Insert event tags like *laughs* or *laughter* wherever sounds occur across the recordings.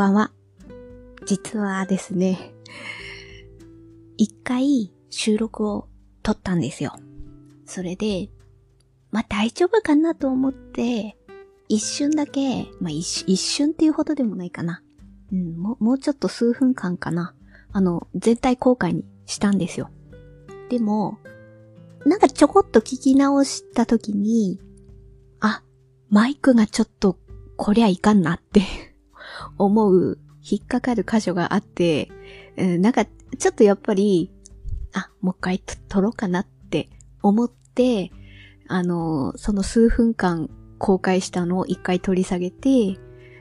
ばんは。実はですね、一回収録を撮ったんですよ。それで、まあ、大丈夫かなと思って、一瞬だけ、まあ、一一瞬っていうほどでもないかな。うん、もう、もうちょっと数分間かな。あの、全体公開にしたんですよ。でも、なんかちょこっと聞き直した時に、あ、マイクがちょっと、こりゃいかんなって思う、引っかかる箇所があって、うん、なんか、ちょっとやっぱり、あ、もう一回撮ろうかなって思って、あの、その数分間公開したのを一回取り下げて、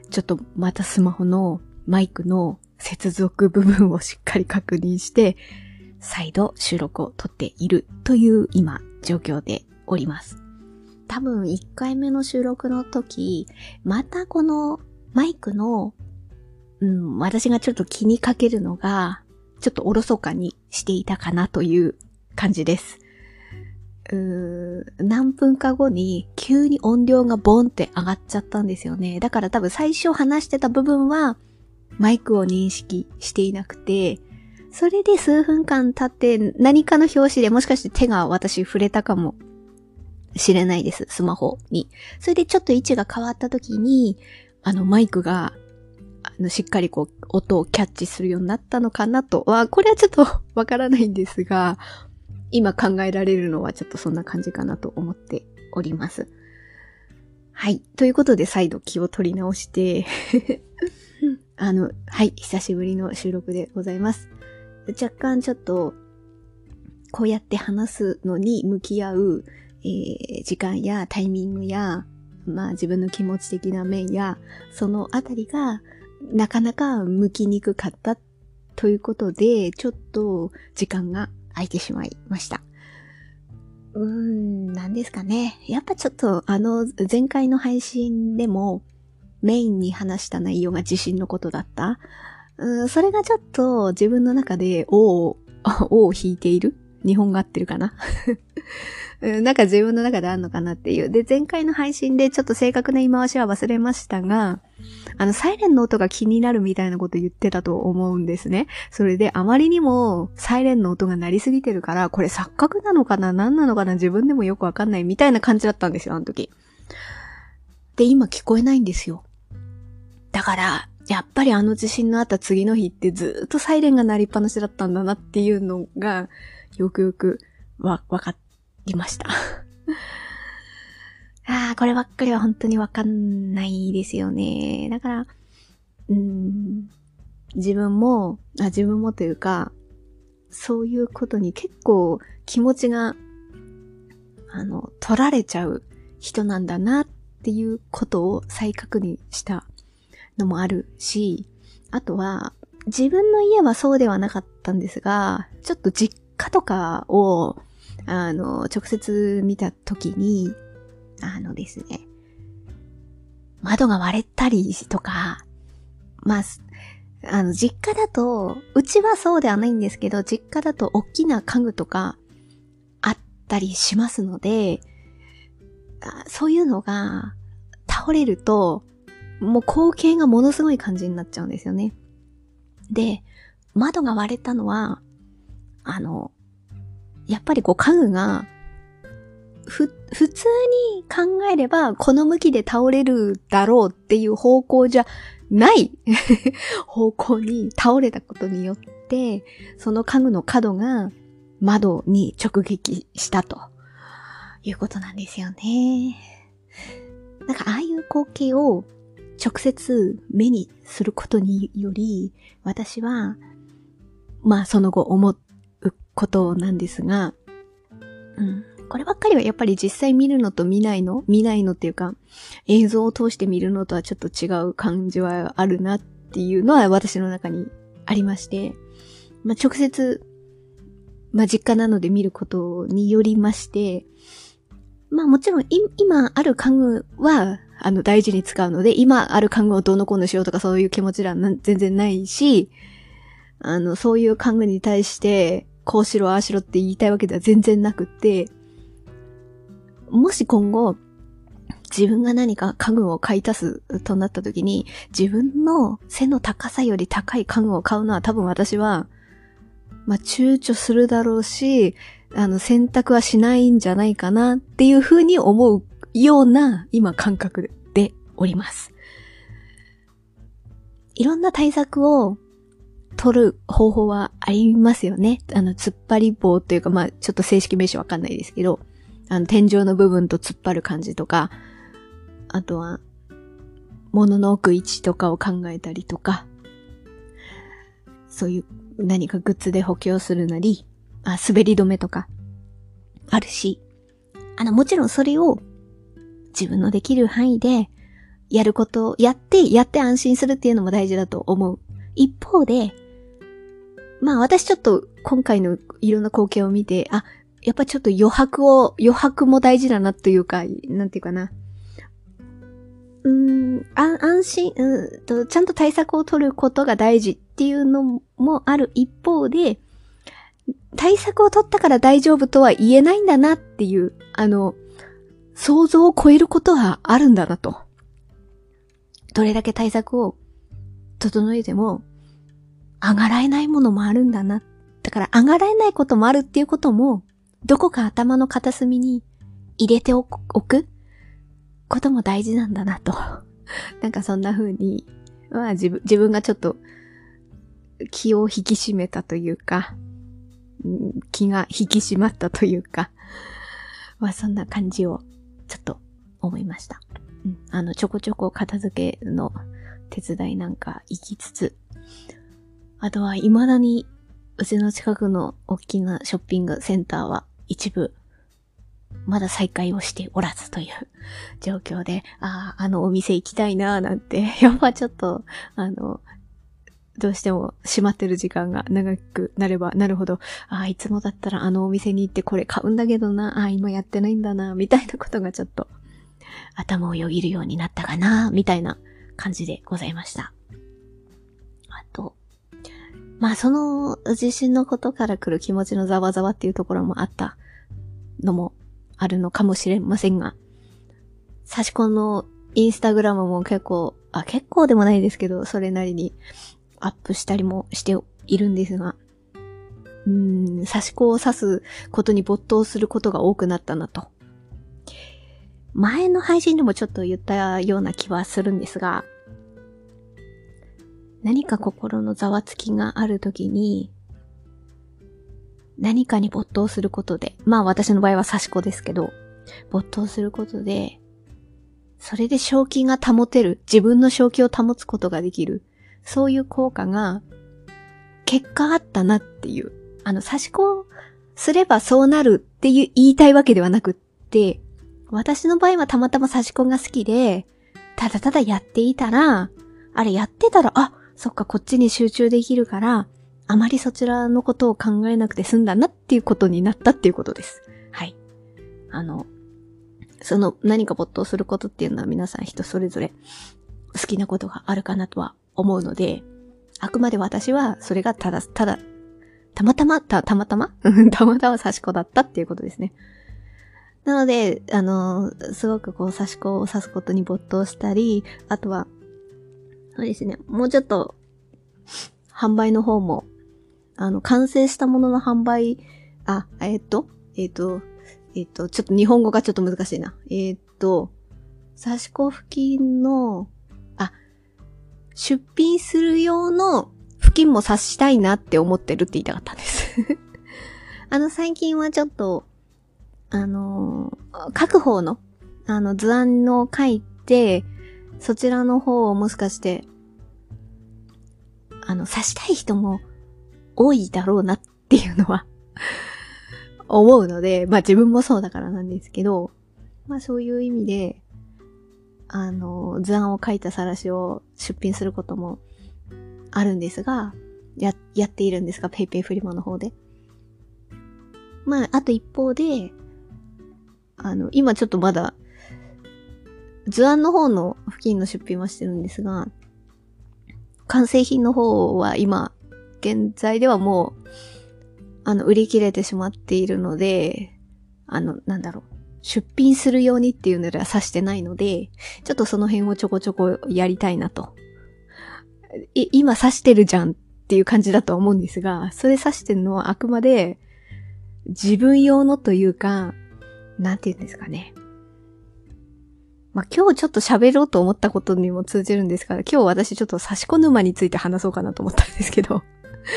ちょっとまたスマホのマイクの接続部分をしっかり確認して、再度収録を撮っているという今状況でおります。多分1回目の収録の時、またこのマイクの、うん、私がちょっと気にかけるのが、ちょっとおろそかにしていたかなという感じです。うー何分か後に急に音量がボンって上がっちゃったんですよね。だから多分最初話してた部分はマイクを認識していなくて、それで数分間経って何かの表紙でもしかして手が私触れたかもしれないです、スマホに。それでちょっと位置が変わった時に、あのマイクが、あの、しっかりこう、音をキャッチするようになったのかなとは、これはちょっと *laughs* わからないんですが、今考えられるのはちょっとそんな感じかなと思っております。はい。ということで再度気を取り直して *laughs* あの、はい。久しぶりの収録でございます。若干ちょっと、こうやって話すのに向き合う、えー、時間やタイミングや、まあ自分の気持ち的な面や、そのあたりがなかなか向きにくかったということで、ちょっと時間が空いてしまいました。うーん、何ですかね。やっぱちょっとあの前回の配信でもメインに話した内容が地震のことだった。うん、それがちょっと自分の中で、おを、*laughs* おを引いている日本が合ってるかな？*laughs* なんか自分の中であんのかなっていう。で、前回の配信でちょっと正確な言い回しは忘れましたが、あの、サイレンの音が気になるみたいなこと言ってたと思うんですね。それで、あまりにもサイレンの音が鳴りすぎてるから、これ錯覚なのかな？何なのかな？自分でもよくわかんないみたいな感じだったんですよ、あの時。で、今聞こえないんですよ。だから、やっぱりあの地震のあった次の日ってずっとサイレンが鳴りっぱなしだったんだなっていうのが、よくよくわ、わかりました。*laughs* ああ、こればっかりは本当にわかんないですよね。だから、うん、自分もあ、自分もというか、そういうことに結構気持ちが、あの、取られちゃう人なんだなっていうことを再確認したのもあるし、あとは、自分の家はそうではなかったんですが、ちょっと実家とかを、あの、直接見たときに、あのですね、窓が割れたりとか、まあ、あの、実家だと、うちはそうではないんですけど、実家だと大きな家具とかあったりしますので、そういうのが倒れると、もう光景がものすごい感じになっちゃうんですよね。で、窓が割れたのは、あの、やっぱりこう家具が、ふ、普通に考えればこの向きで倒れるだろうっていう方向じゃない *laughs* 方向に倒れたことによって、その家具の角が窓に直撃したということなんですよね。なんかああいう光景を直接目にすることにより、私は、まあその後思うことなんですが、うん。こればっかりはやっぱり実際見るのと見ないの見ないのっていうか、映像を通して見るのとはちょっと違う感じはあるなっていうのは私の中にありまして、まあ直接、まあ実家なので見ることによりまして、まあもちろん今ある家具はあの、大事に使うので、今ある家具をどうのこうのしようとかそういう気持ちらは全然ないし、あの、そういう家具に対して、こうしろ、ああしろって言いたいわけでは全然なくって、もし今後、自分が何か家具を買い足すとなった時に、自分の背の高さより高い家具を買うのは多分私は、まあ、躊躇するだろうし、あの、選択はしないんじゃないかなっていうふうに思うような今感覚でおります。いろんな対策を取る方法はありますよね。あの、突っ張り棒というか、まあ、ちょっと正式名称わかんないですけど、あの、天井の部分と突っ張る感じとか、あとは、物の置く位置とかを考えたりとか、そういう何かグッズで補強するなり、あ、滑り止めとか、あるし、あの、もちろんそれを自分のできる範囲でやることをやって、やって安心するっていうのも大事だと思う。一方で、まあ私ちょっと今回のいろんな光景を見て、あ、やっぱちょっと余白を、余白も大事だなというか、なんていうかな。うん、安心、うんと、ちゃんと対策を取ることが大事っていうのもある一方で、対策を取ったから大丈夫とは言えないんだなっていう、あの、想像を超えることはあるんだなと。どれだけ対策を整えても、上がらえないものもあるんだな。だから上がらえないこともあるっていうことも、どこか頭の片隅に入れておくことも大事なんだなと。*laughs* なんかそんな風に、まあ自分、自分がちょっと気を引き締めたというか、気が引き締まったというか、*laughs* まあそんな感じをちょっと思いました。うん、あの、ちょこちょこ片付けの手伝いなんか行きつつ、あとは未だにうちの近くの大きなショッピングセンターは一部まだ再開をしておらずという状況で、*laughs* ああ、あのお店行きたいなーなんて、*laughs* やっぱちょっと、あの、どうしても閉まってる時間が長くなればなるほど、ああ、いつもだったらあのお店に行ってこれ買うんだけどな、ああ、今やってないんだな、みたいなことがちょっと頭をよぎるようになったかな、みたいな感じでございました。まあその地震のことから来る気持ちのざわざわっていうところもあったのもあるのかもしれませんが、差し込のインスタグラムも結構、あ、結構でもないですけど、それなりにアップしたりもしているんですが、うーん、差し子を刺すことに没頭することが多くなったなと。前の配信でもちょっと言ったような気はするんですが、何か心のざわつきがあるときに、何かに没頭することで、まあ私の場合は差し子ですけど、没頭することで、それで正気が保てる、自分の正気を保つことができる、そういう効果が、結果あったなっていう。あの、差し子すればそうなるっていう言いたいわけではなくって、私の場合はたまたま差し子が好きで、ただただやっていたら、あれやってたら、あ、そっか、こっちに集中できるから、あまりそちらのことを考えなくて済んだなっていうことになったっていうことです。はい。あの、その何か没頭することっていうのは皆さん人それぞれ好きなことがあるかなとは思うので、あくまで私はそれがただ、ただ、たまたま、た、たまたま？*laughs* たまたま刺し子だったっていうことですね。なので、あの、すごくこう刺し子を刺すことに没頭したり、あとは、そうですね。もうちょっと、販売の方も、あの、完成したものの販売、あ、えっ、と、えっ、と、えっ、と、ちょっと日本語がちょっと難しいな。えっ、と、刺し子付近の、あ、出品する用の付近も刺したいなって思ってるって言いたかったんです *laughs* あの、最近はちょっと、あのー、書く方の、あの、図案を書いて、そちらの方をもしかして、あの、刺したい人も多いだろうなっていうのは *laughs* 思うので、まあ自分もそうだからなんですけど、まあそういう意味で、あの、図案を書いた晒しを出品することもあるんですが、や、やっているんですが、ペイペイフリマの方で。まあ、あと一方で、あの、今ちょっとまだ図案の方の付近の出品はしてるんですが、完成品の方は今、現在ではもう、あの、売り切れてしまっているので、あの、なんだろう。出品するようにっていうのでは指してないので、ちょっとその辺をちょこちょこやりたいなと。い、今指してるじゃんっていう感じだと思うんですが、それ指してるのはあくまで自分用のというか、なんて言うんですかね。まあ、今日ちょっと喋ろうと思ったことにも通じるんですから、今日私ちょっと差し子沼について話そうかなと思ったんですけど。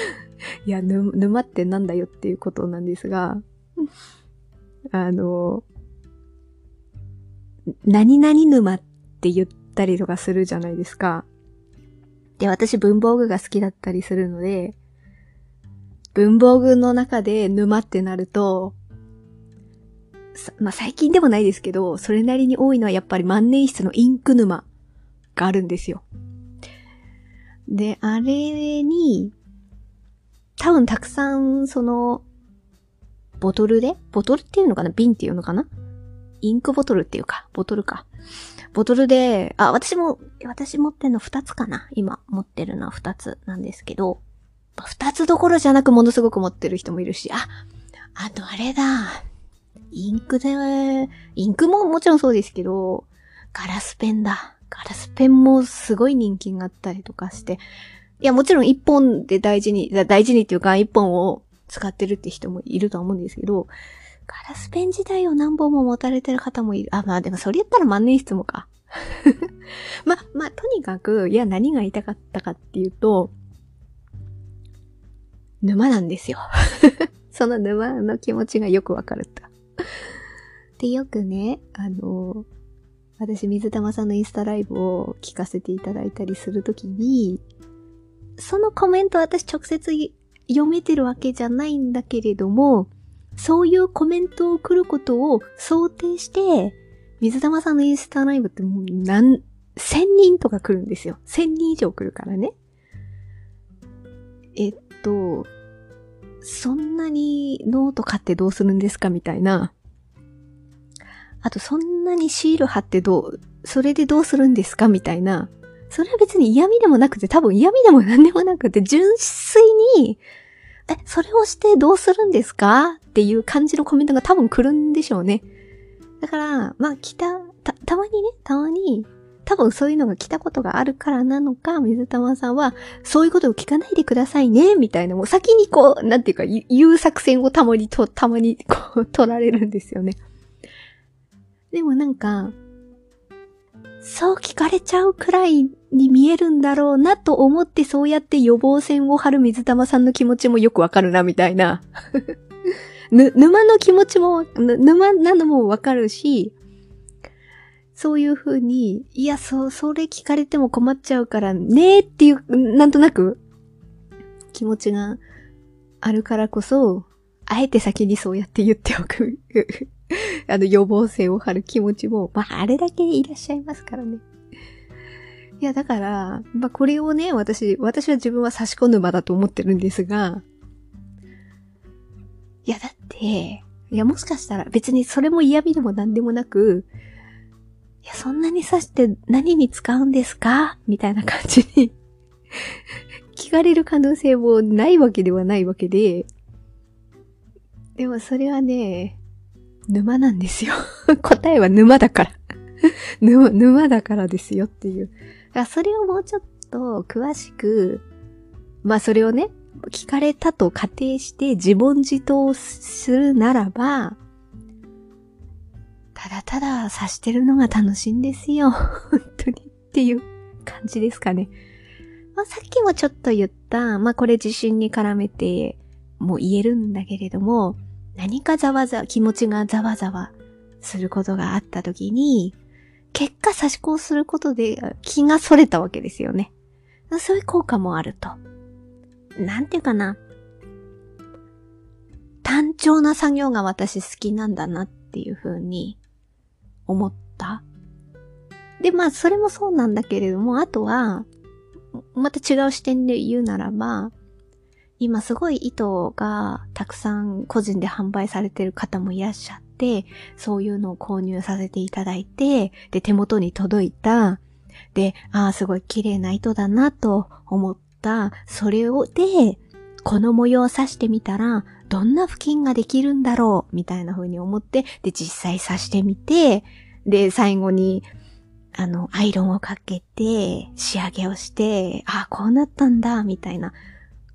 *laughs* いや、沼ってなんだよっていうことなんですが、あの、何々沼って言ったりとかするじゃないですか。で、私文房具が好きだったりするので、文房具の中で沼ってなると、まあ、最近でもないですけど、それなりに多いのはやっぱり万年筆のインク沼があるんですよ。で、あれに、多分たくさん、その、ボトルでボトルっていうのかな？瓶っていうのかな？インクボトルっていうか、ボトルか。ボトルで、あ、私も、私持ってるの二つかな？今持ってるのは二つなんですけど、二つどころじゃなくものすごく持ってる人もいるし、あ、あとあれだ。インクで、インクももちろんそうですけど、ガラスペンだ。ガラスペンもすごい人気があったりとかして、いや、もちろん一本で大事に、大事にっていうか一本を使ってるって人もいるとは思うんですけど、ガラスペン自体を何本も持たれてる方もいる。あ、まあでもそれ言ったら万年筆もか。*laughs* ま、まあ、とにかく、いや、何が言いたかったかっていうと、沼なんですよ。*laughs* その沼の気持ちがよくわかると。*laughs* で、よくね、あの、私、水玉さんのインスタライブを聞かせていただいたりするときに、そのコメント私直接読めてるわけじゃないんだけれども、そういうコメントを来ることを想定して、水玉さんのインスタライブってもう何、千人とか来るんですよ。千人以上来るからね。えっと、そんなにノート買ってどうするんですか？みたいな。あと、そんなにシール貼ってどう、それでどうするんですか？みたいな。それは別に嫌味でもなくて、多分嫌味でも何でもなくて、純粋に、え、それをしてどうするんですか？っていう感じのコメントが多分来るんでしょうね。だから、まあ、来た、た、たまにね、たまに、多分そういうのが来たことがあるからなのか、水玉さんは、そういうことを聞かないでくださいね、みたいな、もう先にこう、なんていうか、言う作戦をたまにと、たまにこう、取られるんですよね。でもなんか、そう聞かれちゃうくらいに見えるんだろうなと思ってそうやって予防線を張る水玉さんの気持ちもよくわかるなみたいな。*laughs* ぬ、沼の気持ちも、沼なのもわかるし、そういう風に、いや、そ、それ聞かれても困っちゃうからねっていう、なんとなく気持ちがあるからこそ、あえて先にそうやって言っておく *laughs* あの予防線を張る気持ちも、まあ、あれだけいらっしゃいますからね。いや、だから、まあ、これをね、私、私は自分は差し込む場だと思ってるんですが、いや、だって、いや、もしかしたら別にそれも嫌味でも何でもなく、いや、そんなに刺して何に使うんですか？みたいな感じに *laughs* 聞かれる可能性もないわけではないわけで、でもそれはね、沼なんですよ。*laughs* 答えは沼だから *laughs* 沼。沼だからですよっていう。それをもうちょっと詳しく、まあそれをね、聞かれたと仮定して自問自答するならば、ただただ察してるのが楽しいんですよ。*laughs* 本当にっていう感じですかね。まあ、さっきもちょっと言った、まあこれ自信に絡めても言えるんだけれども、何かざわざわ、気持ちがざわざわすることがあった時に、結果差し子をすることで気が逸れたわけですよね。そういう効果もあると。なんていうかな。単調な作業が私好きなんだなっていう風に思った？で、まあ、それもそうなんだけれども、あとは、また違う視点で言うならば、今すごい糸がたくさん個人で販売されてる方もいらっしゃって、そういうのを購入させていただいて、で、手元に届いた、で、ああ、すごい綺麗な糸だなと思った、それを、で、この模様を刺してみたら、どんな付近ができるんだろうみたいな風に思って、で、実際刺してみて、で、最後に、あの、アイロンをかけて、仕上げをして、あ、こうなったんだ、みたいな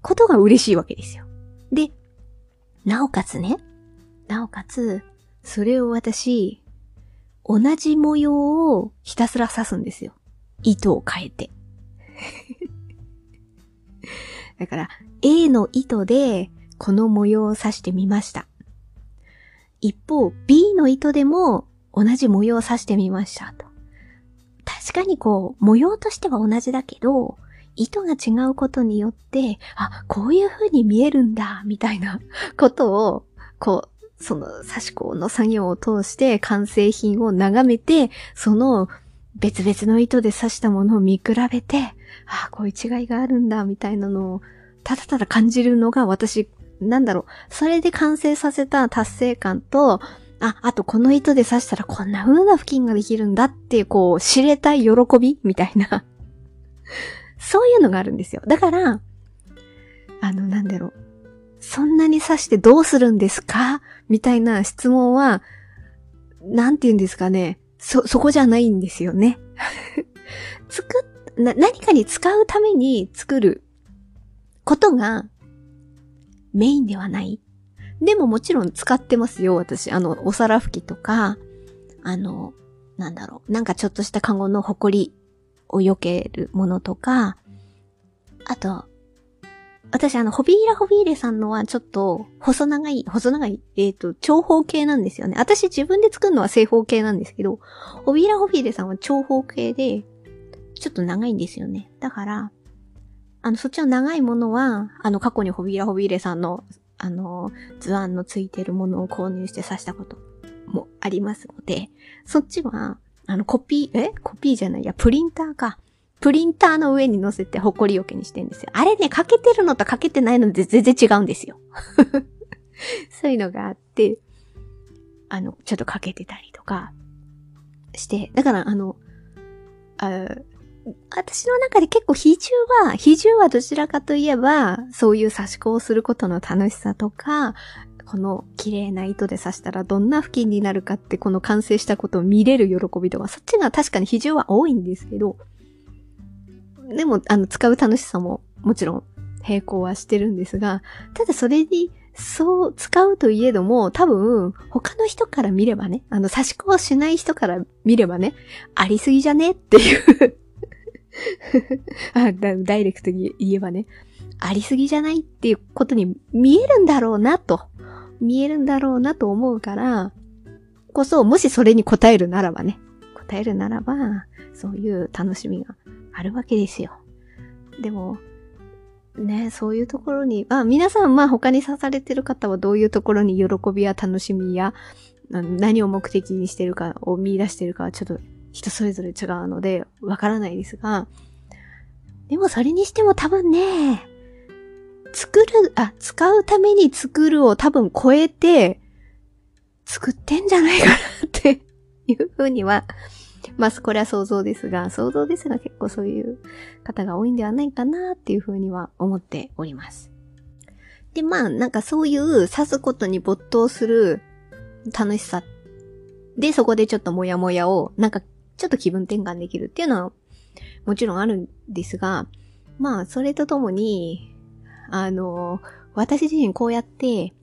ことが嬉しいわけですよ。で、なおかつね、なおかつ、それを私、同じ模様をひたすら刺すんですよ。糸を変えて。*laughs* だから、A の糸でこの模様を刺してみました。一方、B の糸でも同じ模様を刺してみましたと。確かにこう、模様としては同じだけど、糸が違うことによって、あ、こういう風に見えるんだ、みたいな *laughs* ことを、こう、その刺し子の作業を通して完成品を眺めて、その別々の糸で刺したものを見比べて、ああ、こういう違いがあるんだ、みたいなのを、ただただ感じるのが私、なんだろう、それで完成させた達成感と、あ、あとこの糸で刺したらこんな風な付近ができるんだっていう、こう、知れたい喜びみたいな *laughs* そういうのがあるんですよ。だから、あの、なんだろう。そんなに刺してどうするんですかみたいな質問は、なんて言うんですかね。そ、そこじゃないんですよね。*laughs* 作っ、な、何かに使うために作ることがメインではない。でももちろん使ってますよ、私。あの、お皿拭きとか、あの、なんだろう。なんかちょっとしたカゴのホコリを避けるものとか、あと、私あの、ホビーラホビーレさんのはちょっと細長い、細長い、えっ、ー、と、長方形なんですよね。私自分で作るのは正方形なんですけど、ホビーラホビーレさんは長方形で、ちょっと長いんですよね。だから、あの、そっちの長いものは、あの、過去にホビーラホビーレさんの、あの、図案のついてるものを購入して刺したこともありますので、そっちは、あの、コピー、え？コピーじゃないや、プリンターか。プリンターの上に乗せてホコリよけにしてんですよ。あれね、かけてるのとかけてないので全然違うんですよ。*laughs* そういうのがあって、あの、ちょっとかけてたりとかして、だからあの、あ私の中で結構比重は、比重はどちらかといえば、そういう差し子をすることの楽しさとか、この綺麗な糸で刺したらどんな付近になるかってこの完成したことを見れる喜びとか、そっちが確かに比重は多いんですけど、でも、あの、使う楽しさももちろん並行はしてるんですが、ただそれに、そう使うといえども、多分、他の人から見ればね、あの、差し子をしない人から見ればね、ありすぎじゃねっていう *laughs* あダイレクトに言えばね、ありすぎじゃないっていうことに見えるんだろうなと、見えるんだろうなと思うから、こそ、もしそれに答えるならばね、答えるならば、そういう楽しみがあるわけですよ。でも、ね、そういうところに、まあ、皆さん、まあ他に刺されてる方はどういうところに喜びや楽しみや、何を目的にしてるかを見出してるかはちょっと人それぞれ違うので、わからないですが、でもそれにしても多分ね、作る、あ、使うために作るを多分超えて、作ってんじゃないかなっていうふうにはまあ、これは想像ですが、想像ですが結構そういう方が多いんではないかなっていうふうには思っております。で、まあ、なんかそういう刺すことに没頭する楽しさで、そこでちょっとモヤモヤを、なんかちょっと気分転換できるっていうのはもちろんあるんですが、まあ、それとともに、あの、私自身こうやって、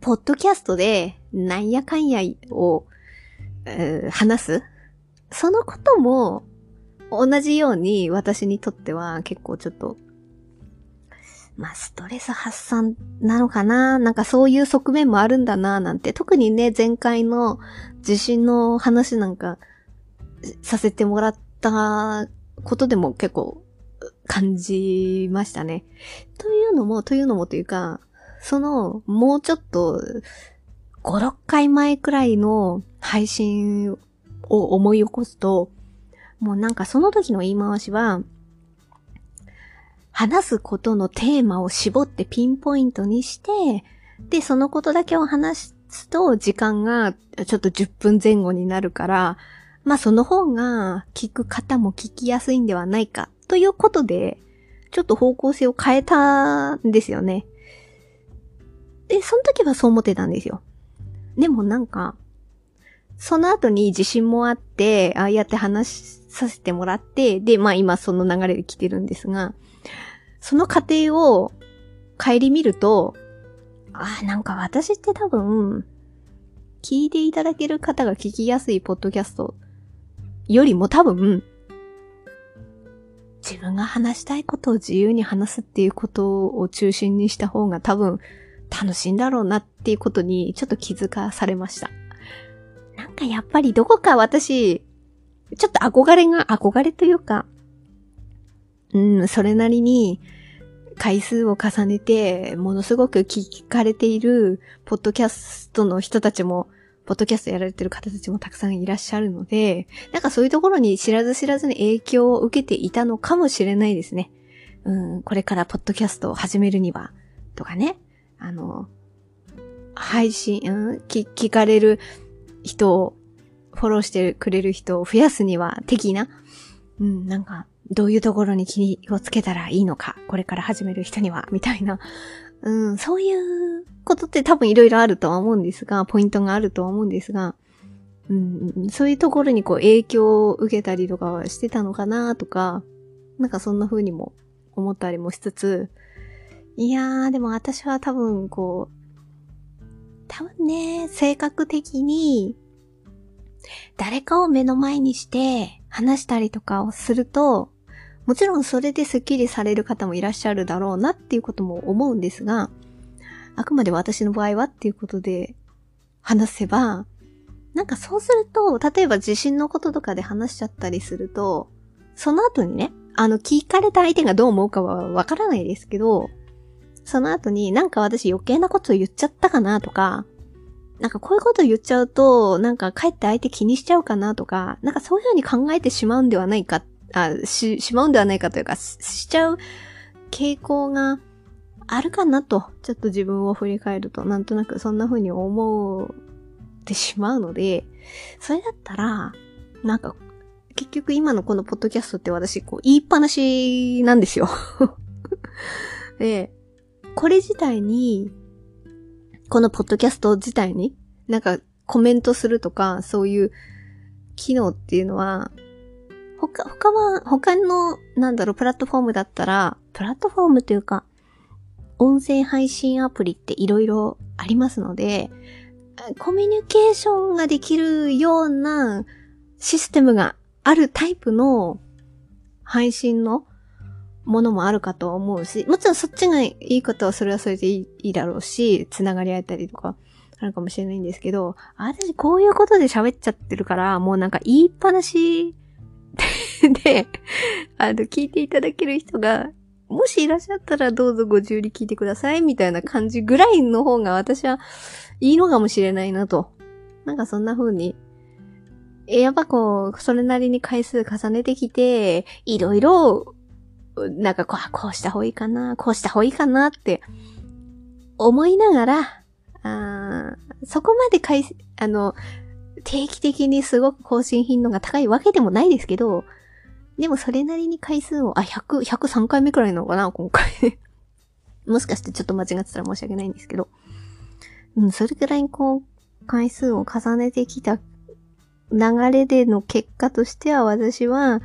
ポッドキャストでなんやかんやを、えー、話す。そのことも、同じように私にとっては結構ちょっと、まあ、ストレス発散なのかな？なんかそういう側面もあるんだななんて、特にね、前回の地震の話なんかさせてもらったことでも結構感じましたね。というのも、というのもというか、その、もうちょっと、5、6回前くらいの配信を思い起こすと、もうなんかその時の言い回しは、話すことのテーマを絞ってピンポイントにして、で、そのことだけを話すと時間がちょっと10分前後になるから、まあその方が聞く方も聞きやすいんではないかということで、ちょっと方向性を変えたんですよね。で、その時はそう思ってたんですよ。でもなんか、その後に自信もあって、ああやって話させてもらって、で、まあ今その流れで来てるんですが、その過程を帰り見ると、ああ、なんか私って多分、聞いていただける方が聞きやすいポッドキャストよりも多分、自分が話したいことを自由に話すっていうことを中心にした方が多分楽しいんだろうなっていうことにちょっと気づかされました。なんかやっぱりどこか私、ちょっと憧れが、憧れというか、うん、それなりに回数を重ねて、ものすごく聞かれている、ポッドキャストの人たちも、ポッドキャストやられてる方たちもたくさんいらっしゃるので、なんかそういうところに知らず知らずに影響を受けていたのかもしれないですね。うん、これからポッドキャストを始めるには、とかね。あの、配信、うん、聞聞かれる人を、フォローしてくれる人を増やすには、的な、うん、なんか、どういうところに気をつけたらいいのか、これから始める人には、みたいな、うん、そういうことって多分いろいろあるとは思うんですが、ポイントがあるとは思うんですが、うん、そういうところにこう影響を受けたりとかはしてたのかなとか、なんかそんな風にも思ったりもしつつ、いやー、でも私は多分こう、多分ね、性格的に、誰かを目の前にして話したりとかをすると、もちろんそれでスッキリされる方もいらっしゃるだろうなっていうことも思うんですが、あくまで私の場合はっていうことで話せば、なんかそうすると、例えば地震のこととかで話しちゃったりすると、その後にね、あの聞かれた相手がどう思うかはわからないですけど、その後になんか私余計なことを言っちゃったかなとか、なんかこういうこと言っちゃうと、なんかかえって相手気にしちゃうかなとか、なんかそういうふうに考えてしまうんではないかあ、し、しまうんではないかというか、しちゃう傾向があるかなと、ちょっと自分を振り返ると、なんとなくそんな風に思ってしまうので、それだったら、なんか、結局今のこのポッドキャストって私、こう、言いっぱなしなんですよ。*laughs* で、これ自体に、このポッドキャスト自体に、なんかコメントするとか、そういう機能っていうのは、他、他は、他の、なんだろう、プラットフォームだったら、プラットフォームというか、音声配信アプリって色々ありますので、コミュニケーションができるようなシステムがあるタイプの配信のものもあるかと思うし、もちろんそっちがいいことはそれはそれでいいいいだろうし、つながり合えたりとかあるかもしれないんですけど、私こういうことで喋っちゃってるから、もうなんか言いっぱなしで、あの、聞いていただける人が、もしいらっしゃったらどうぞご自由に聞いてください、みたいな感じぐらいの方が私はいいのかもしれないなと。なんかそんな風に。やっぱこう、それなりに回数重ねてきて、いろいろ、なんかこう、こうした方がいいかな、こうした方がいいかなって思いながら、あそこまで回、あの、定期的にすごく更新頻度が高いわけでもないですけど、でもそれなりに回数を、あ、100、103回目くらいなのかな、今回 *laughs* もしかしてちょっと間違ってたら申し訳ないんですけど。うん、それくらいにこう、回数を重ねてきた流れでの結果としては私は、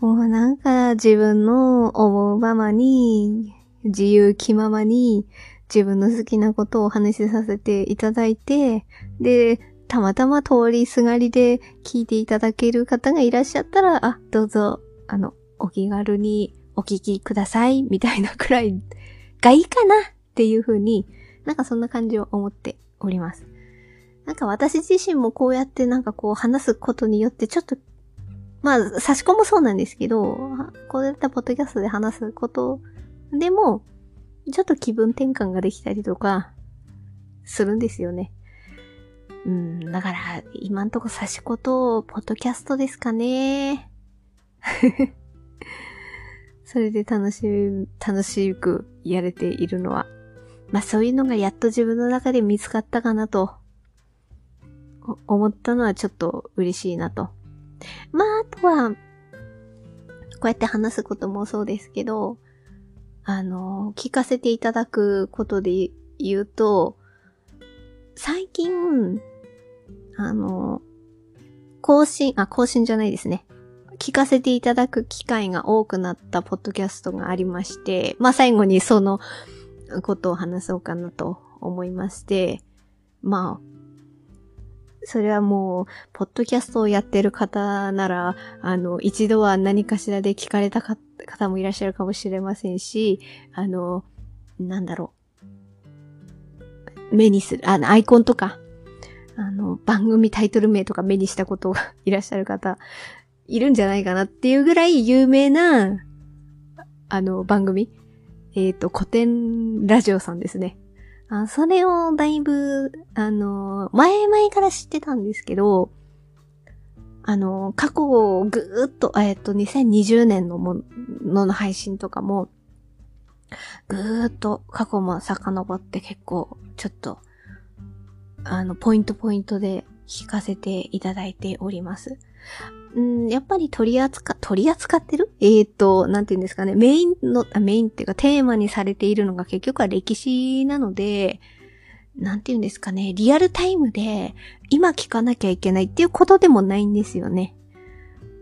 もうなんか自分の思うままに、自由気ままに自分の好きなことをお話しさせていただいて、で、たまたま通りすがりで聞いていただける方がいらっしゃったら、あ、どうぞ、あの、お気軽にお聞きください、みたいなくらいがいいかなっていうふうに、なんかそんな感じを思っております。なんか私自身もこうやってなんかこう話すことによってちょっと、まあ差し込もそうなんですけど、こうやったポッドキャストで話すことでも、ちょっと気分転換ができたりとか、するんですよね。うん、だから、今んとこ差し子と、ポッドキャストですかね。*laughs* それで楽しみ、楽しくやれているのは。まあそういうのがやっと自分の中で見つかったかなと、思ったのはちょっと嬉しいなと。まああとは、こうやって話すこともそうですけど、あの、聞かせていただくことで言うと、最近、あの、更新、あ、更新じゃないですね。聞かせていただく機会が多くなったポッドキャストがありまして、まあ最後にそのことを話そうかなと思いまして、まあ、それはもう、ポッドキャストをやってる方なら、あの、一度は何かしらで聞かれた方もいらっしゃるかもしれませんし、あの、なんだろう。目にする、あの、アイコンとか、あの、番組タイトル名とか目にしたことが *laughs* いらっしゃる方、いるんじゃないかなっていうぐらい有名な、あの、番組。えっ、ー、と、古典ラジオさんですね。あそれをだいぶ、あの、前々から知ってたんですけど、あの、過去をぐーっと、えっと、2020年のものの配信とかも、ぐーっと過去も遡って結構、ちょっと、あの、ポイントポイントで聞かせていただいております。うん、やっぱり取り扱、取り扱ってる？えっ、ー、と、なんて言うんですかね。メインの、メインっていうかテーマにされているのが結局は歴史なので、なんて言うんですかね。リアルタイムで今聞かなきゃいけないっていうことでもないんですよね。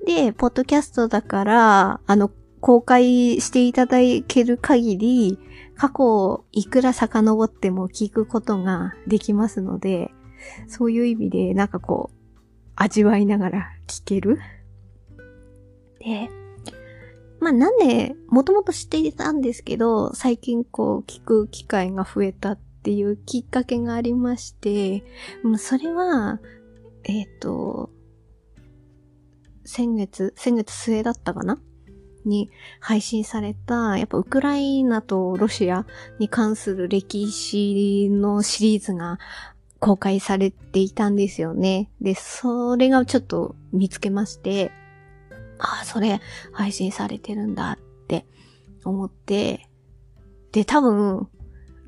で、ポッドキャストだから、あの、公開していただける限り、過去をいくら遡っても聞くことができますので、そういう意味で、なんかこう、味わいながら聞ける？で、まあなんで、もともと知っていたんですけど、最近こう聞く機会が増えたっていうきっかけがありまして、それは、えっ、ー、と、先月、先月末だったかな？に配信された、やっぱウクライナとロシアに関する歴史のシリーズが公開されていたんですよね。で、それがちょっと見つけまして、ああ、それ配信されてるんだって思って、で、多分、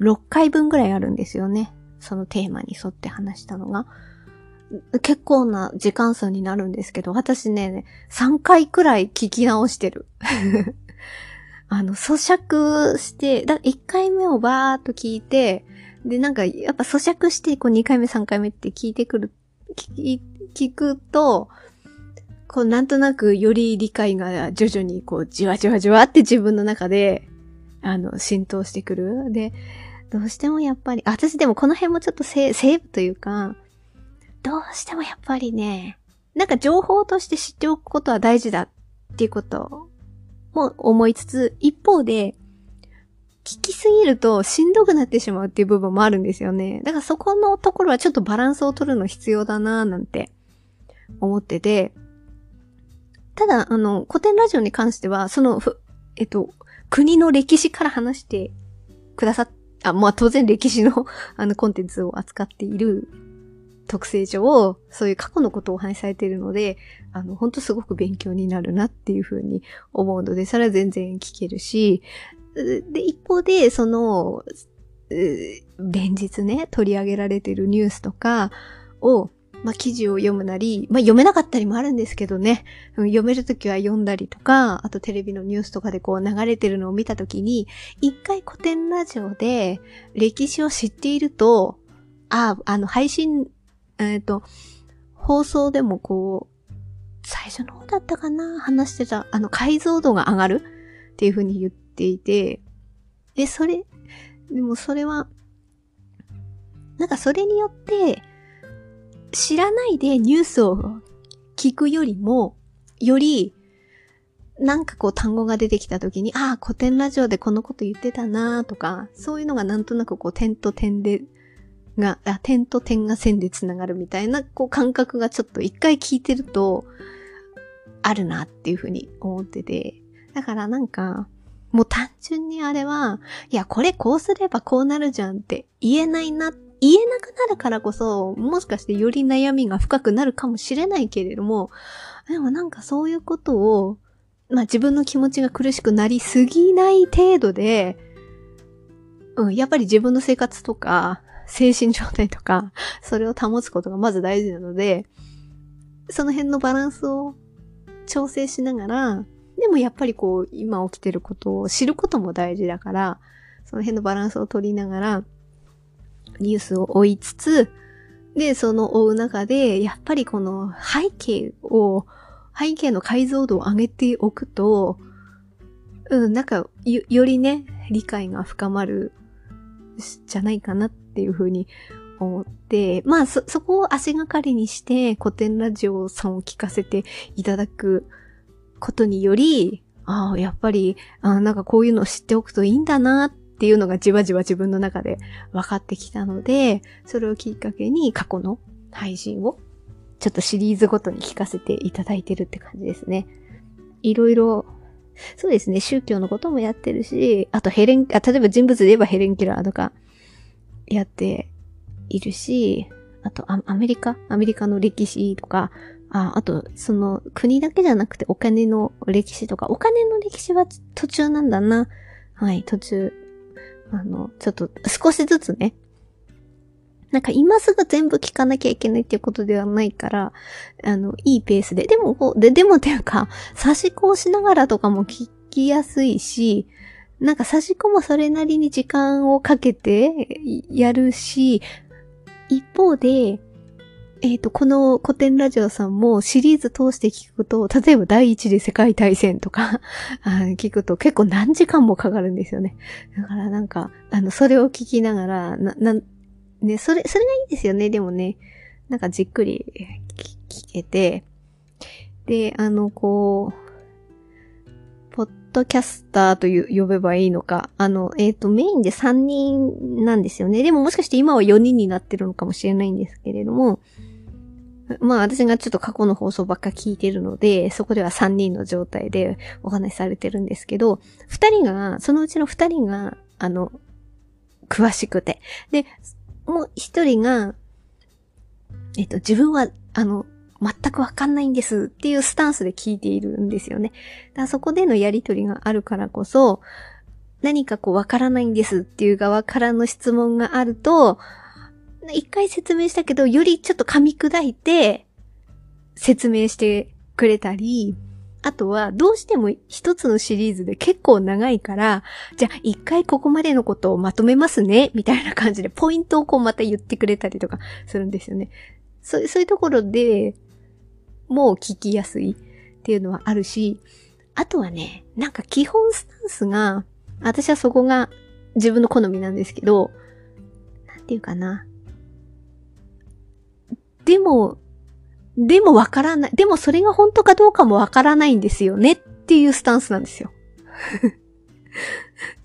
6回分ぐらいあるんですよね。そのテーマに沿って話したのが。結構な時間数になるんですけど、私ね、3回くらい聞き直してる。*laughs* あの、咀嚼して、だ1回目をバーっと聞いて、で、なんか、やっぱ咀嚼して、こう2回目3回目って聞いてくる、聞聞くと、こうなんとなくより理解が徐々にこうじわじわじわって自分の中で、あの、浸透してくる。で、どうしてもやっぱり、私でもこの辺もちょっとセーブというか、どうしてもやっぱりね、なんか情報として知っておくことは大事だっていうことも思いつつ、一方で、聞きすぎるとしんどくなってしまうっていう部分もあるんですよね。だからそこのところはちょっとバランスを取るの必要だなぁなんて思ってて、ただ、あの、古典ラジオに関しては、その、えっと、国の歴史から話してくださっ、あ、まあ当然歴史の *laughs* あのコンテンツを扱っている特性上、そういう過去のことをお話しされているので、あの、本当すごく勉強になるなっていうふうに思うので、それは全然聞けるし、で、一方で、その、連日ね、取り上げられてるニュースとかを、まあ、記事を読むなり、まあ、読めなかったりもあるんですけどね、読めるときは読んだりとか、あとテレビのニュースとかでこう流れてるのを見たときに、一回古典ラジオで歴史を知っていると、あ、あの、配信、えっ、ー、と、放送でもこう、最初の方だったかな話してた、あの、解像度が上がるっていう風に言ってていて、で、それ、でもそれは、なんかそれによって、知らないでニュースを聞くよりも、より、なんかこう単語が出てきた時に、ああ、古典ラジオでこのこと言ってたなとか、そういうのがなんとなくこう点と点で、が、あ、点と点が線で繋がるみたいな、こう感覚がちょっと一回聞いてると、あるなっていうふうに思ってて。だからなんか、もう単純にあれは、いや、これこうすればこうなるじゃんって言えないな、言えなくなるからこそ、もしかしてより悩みが深くなるかもしれないけれども、でもなんかそういうことを、まあ自分の気持ちが苦しくなりすぎない程度で、うん、やっぱり自分の生活とか、精神状態とか、それを保つことがまず大事なので、その辺のバランスを調整しながら、でもやっぱりこう、今起きてることを知ることも大事だから、その辺のバランスを取りながら、ニュースを追いつつ、で、その追う中で、やっぱりこの背景を、背景の解像度を上げておくと、うん、なんかよ、よりね、理解が深まる、じゃないかなっていうふうに思って、まあ、そ、そこを足がかりにして古典ラジオさんを聞かせていただくことにより、ああ、やっぱり、あなんかこういうのを知っておくといいんだなっていうのがじわじわ自分の中で分かってきたので、それをきっかけに過去の配信をちょっとシリーズごとに聞かせていただいてるって感じですね。いろいろ、そうですね、宗教のこともやってるし、あとヘレン、あ例えば人物で言えばヘレンキラーとかやっているし、あとアメリカアメリカの歴史とか、あ、あと、その、国だけじゃなくてお金の歴史とか、お金の歴史は途中なんだな。はい、途中。あの、ちょっと少しずつね。なんか今すぐ全部聞かなきゃいけないっていうことではないから、あの、いいペースで。でも、こう、で、でもっていうか、差し子をしながらとかも聞きやすいし、なんか差し子もそれなりに時間をかけてやるし、一方で、えっ、ー、と、この古典ラジオさんもシリーズ通して聞くと、例えば第一次世界大戦とか *laughs* 聞くと結構何時間もかかるんですよね。だからなんか、あの、それを聞きながら、な、な、ね、それ、それがいいですよね、でもね。なんかじっくり聞けて、で、あの、こう、ポッドキャスターという呼べばいいのか。あの、えっ、ー、と、メインで3人なんですよね。でももしかして今は4人になってるのかもしれないんですけれども、まあ私がちょっと過去の放送ばっか聞いてるので、そこでは3人の状態でお話しされてるんですけど、2人が、そのうちの2人が、あの、詳しくて。で、もう1人が、えっと、自分は、あの、全くわかんないんですっていうスタンスで聞いているんですよね。だからそこでのやりとりがあるからこそ、何かこうわからないんですっていう側からの質問があると、一回説明したけど、よりちょっと噛み砕いて説明してくれたり、あとは、どうしても一つのシリーズで結構長いから、じゃあ一回ここまでのことをまとめますね、みたいな感じでポイントをこうまた言ってくれたりとかするんですよね。そうそういうところで、もう聞きやすいっていうのはあるし、あとはね、なんか基本スタンスが、私はそこが自分の好みなんですけど、なんていうかな。でも、でもわからない。でもそれが本当かどうかもわからないんですよねっていうスタンスなんですよ。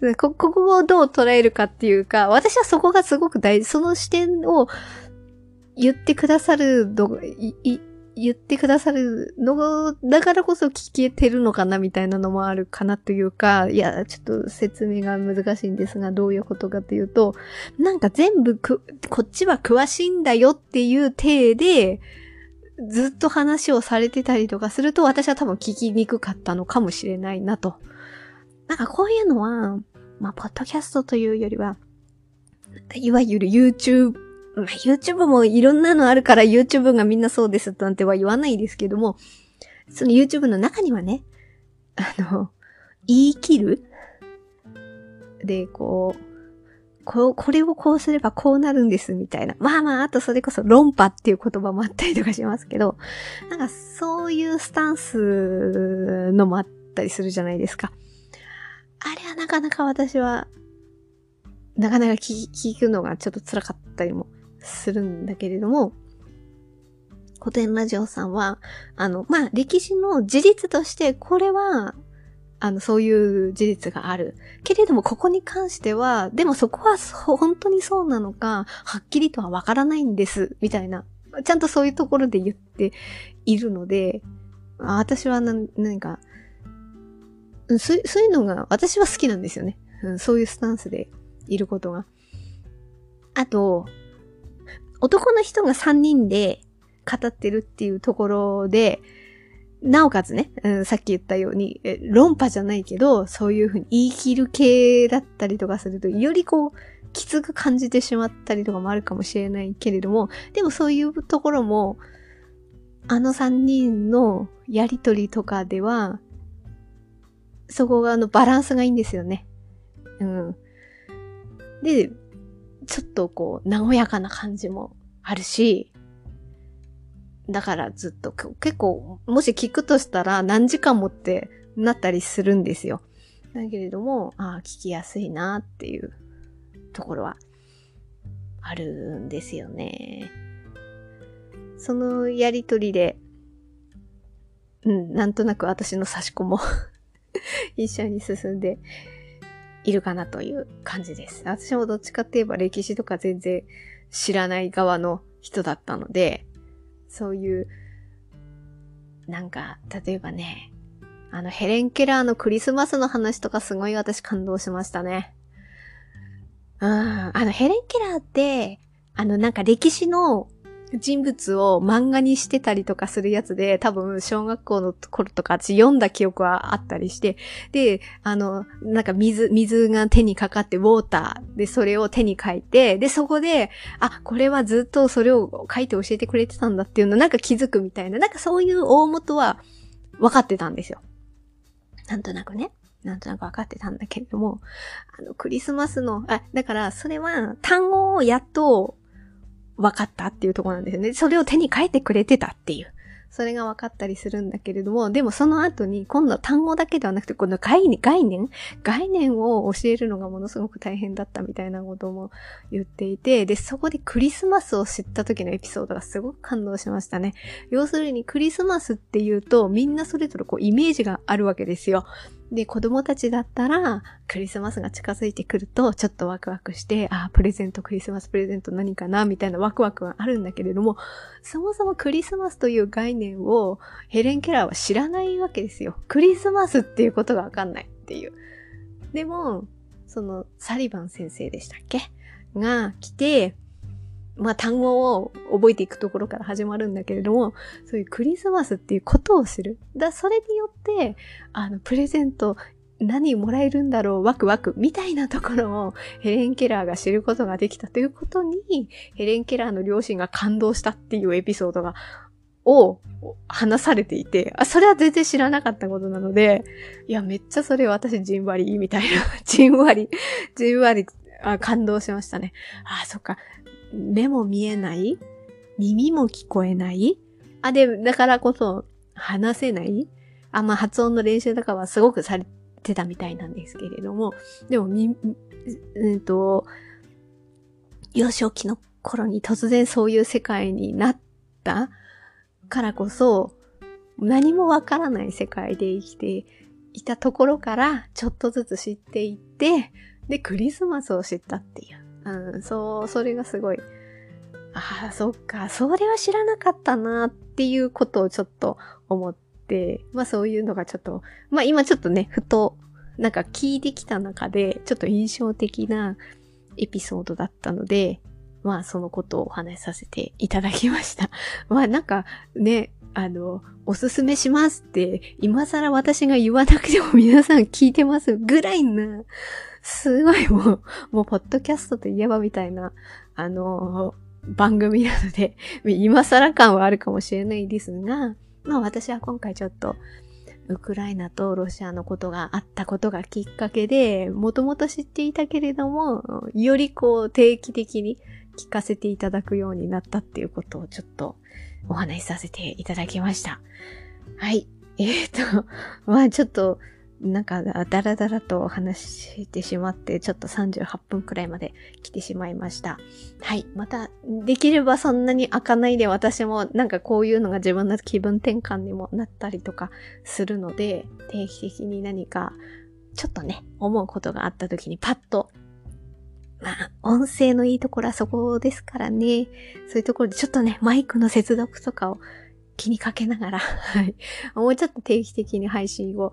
*laughs* こ、ここをどう捉えるかっていうか、私はそこがすごく大事。その視点を言ってくださるの、い、い、言ってくださるのだからこそ聞けてるのかなみたいなのもあるかなというか、いや、ちょっと説明が難しいんですが、どういうことかというと、なんか全部く、こっちは詳しいんだよっていう体で、ずっと話をされてたりとかすると、私は多分聞きにくかったのかもしれないなと。なんかこういうのは、まあ、ポッドキャストというよりは、いわゆる YouTube まあ、YouTube もいろんなのあるから YouTube がみんなそうですなんては言わないですけども、その YouTube の中にはね、あの、言い切る？で、こう、こう、これをこうすればこうなるんですみたいな。まあまあ、あとそれこそ論破っていう言葉もあったりとかしますけど、なんかそういうスタンスのもあったりするじゃないですか。あれはなかなか私は、なかなか聞くのがちょっと辛かったりもするんだけれども、古典ラジオさんは、あの、まあ、歴史の事実として、これは、あの、そういう事実がある。けれども、ここに関しては、でもそこは本当にそうなのか、はっきりとはわからないんです、みたいな。ちゃんとそういうところで言っているので、私は、何か、そうそういうのが、私は好きなんですよね。うん、そういうスタンスでいることが。あと、男の人が3人で語ってるっていうところで、なおかつね、うん、さっき言ったように、論破じゃないけど、そういうふうに言い切る系だったりとかすると、よりこう、きつく感じてしまったりとかもあるかもしれないけれども、でもそういうところも、あの3人のやりとりとかでは、そこがあのバランスがいいんですよね。うん。で、ちょっとこう、和やかな感じもあるし、だからずっと結構、もし聞くとしたら何時間もってなったりするんですよ。だけれども、ああ、聞きやすいなっていうところはあるんですよね。そのやりとりで、うん、なんとなく私の差し子も *laughs* 一緒に進んでいるかなという感じです。私もどっちかって言えば歴史とか全然知らない側の人だったので、そういう、なんか、例えばね、あの、ヘレン・ケラーのクリスマスの話とかすごい私感動しましたね。うん。あの、ヘレン・ケラーって、あの、なんか歴史の人物を漫画にしてたりとかするやつで、多分小学校の頃とか私読んだ記憶はあったりして、で、あの、なんか水、水が手にかかってウォーターでそれを手に書いて、で、そこで、あ、これはずっとそれを書いて教えてくれてたんだっていうのなんか気づくみたいな、なんかそういう大元は分かってたんですよ。なんとなくね。なんとなく分かってたんだけれども、あの、クリスマスの、あ、だから、それは、単語をやっと分かったっていうとこなんですよね。それを手に書いてくれてたっていう。それが分かったりするんだけれども、でもその後に今度は単語だけではなくて、この概念、概念概念を教えるのがものすごく大変だったみたいなことも言っていて、で、そこでクリスマスを知った時のエピソードがすごく感動しましたね。要するにクリスマスっていうと、みんなそれぞれこうイメージがあるわけですよ。で、子供たちだったら、クリスマスが近づいてくると、ちょっとワクワクして、あ、プレゼント、クリスマスプレゼント何かなみたいなワクワクはあるんだけれども、そもそもクリスマスという概念をヘレン・ケラーは知らないわけですよ。クリスマスっていうことがわかんないっていう。でも、その、サリバン先生でしたっけ？が来て、まあ単語を覚えていくところから始まるんだけれども、そういうクリスマスっていうことを知る。だそれによって、あの、プレゼント何もらえるんだろう、ワクワク、みたいなところをヘレン・ケラーが知ることができたということに、ヘレン・ケラーの両親が感動したっていうエピソードが、を話されていて、あ、それは全然知らなかったことなので、いや、めっちゃそれ私じんわり、みたいな、じんわり、じんわり、あ感動しましたね。あ、そっか。目も見えない？耳も聞こえない？あ、で、だからこそ話せない？あ、まあ発音の練習とかはすごくされてたみたいなんですけれども、でも、み、うんと、幼少期の頃に突然そういう世界になったからこそ、何もわからない世界で生きていたところから、ちょっとずつ知っていって、で、クリスマスを知ったっていう。うん、そう、それがすごい、ああ、そっか、それは知らなかったなっていうことをちょっと思って、まあそういうのがちょっと、まあ今ちょっとね、ふと、なんか聞いてきた中で、ちょっと印象的なエピソードだったので、まあそのことをお話しさせていただきました。*laughs* まあなんかね、あの、おすすめしますって、今更私が言わなくても皆さん聞いてますぐらいな、すごいもう、もうポッドキャストといえばみたいな、あの、番組なので、今更感はあるかもしれないですが、まあ私は今回ちょっと、ウクライナとロシアのことがあったことがきっかけで、もともと知っていたけれども、よりこう定期的に聞かせていただくようになったっていうことをちょっとお話しさせていただきました。はい。えっ、ー、と、まあちょっと、なんか、だらだらと話してしまって、ちょっと38分くらいまで来てしまいました。はい。また、できればそんなに開かないで私もなんかこういうのが自分の気分転換にもなったりとかするので、定期的に何か、ちょっとね、思うことがあった時にパッとまあ、音声のいいところはそこですからね。そういうところでちょっとね、マイクの接続とかを気にかけながら、はい。もうちょっと定期的に配信を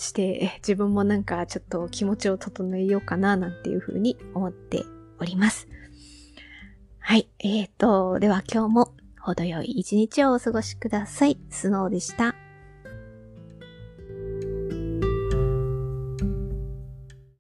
して、自分もなんかちょっと気持ちを整えようかな、なんていうふうに思っております。はい。えーと、では今日も程よい一日をお過ごしください。スノーでした。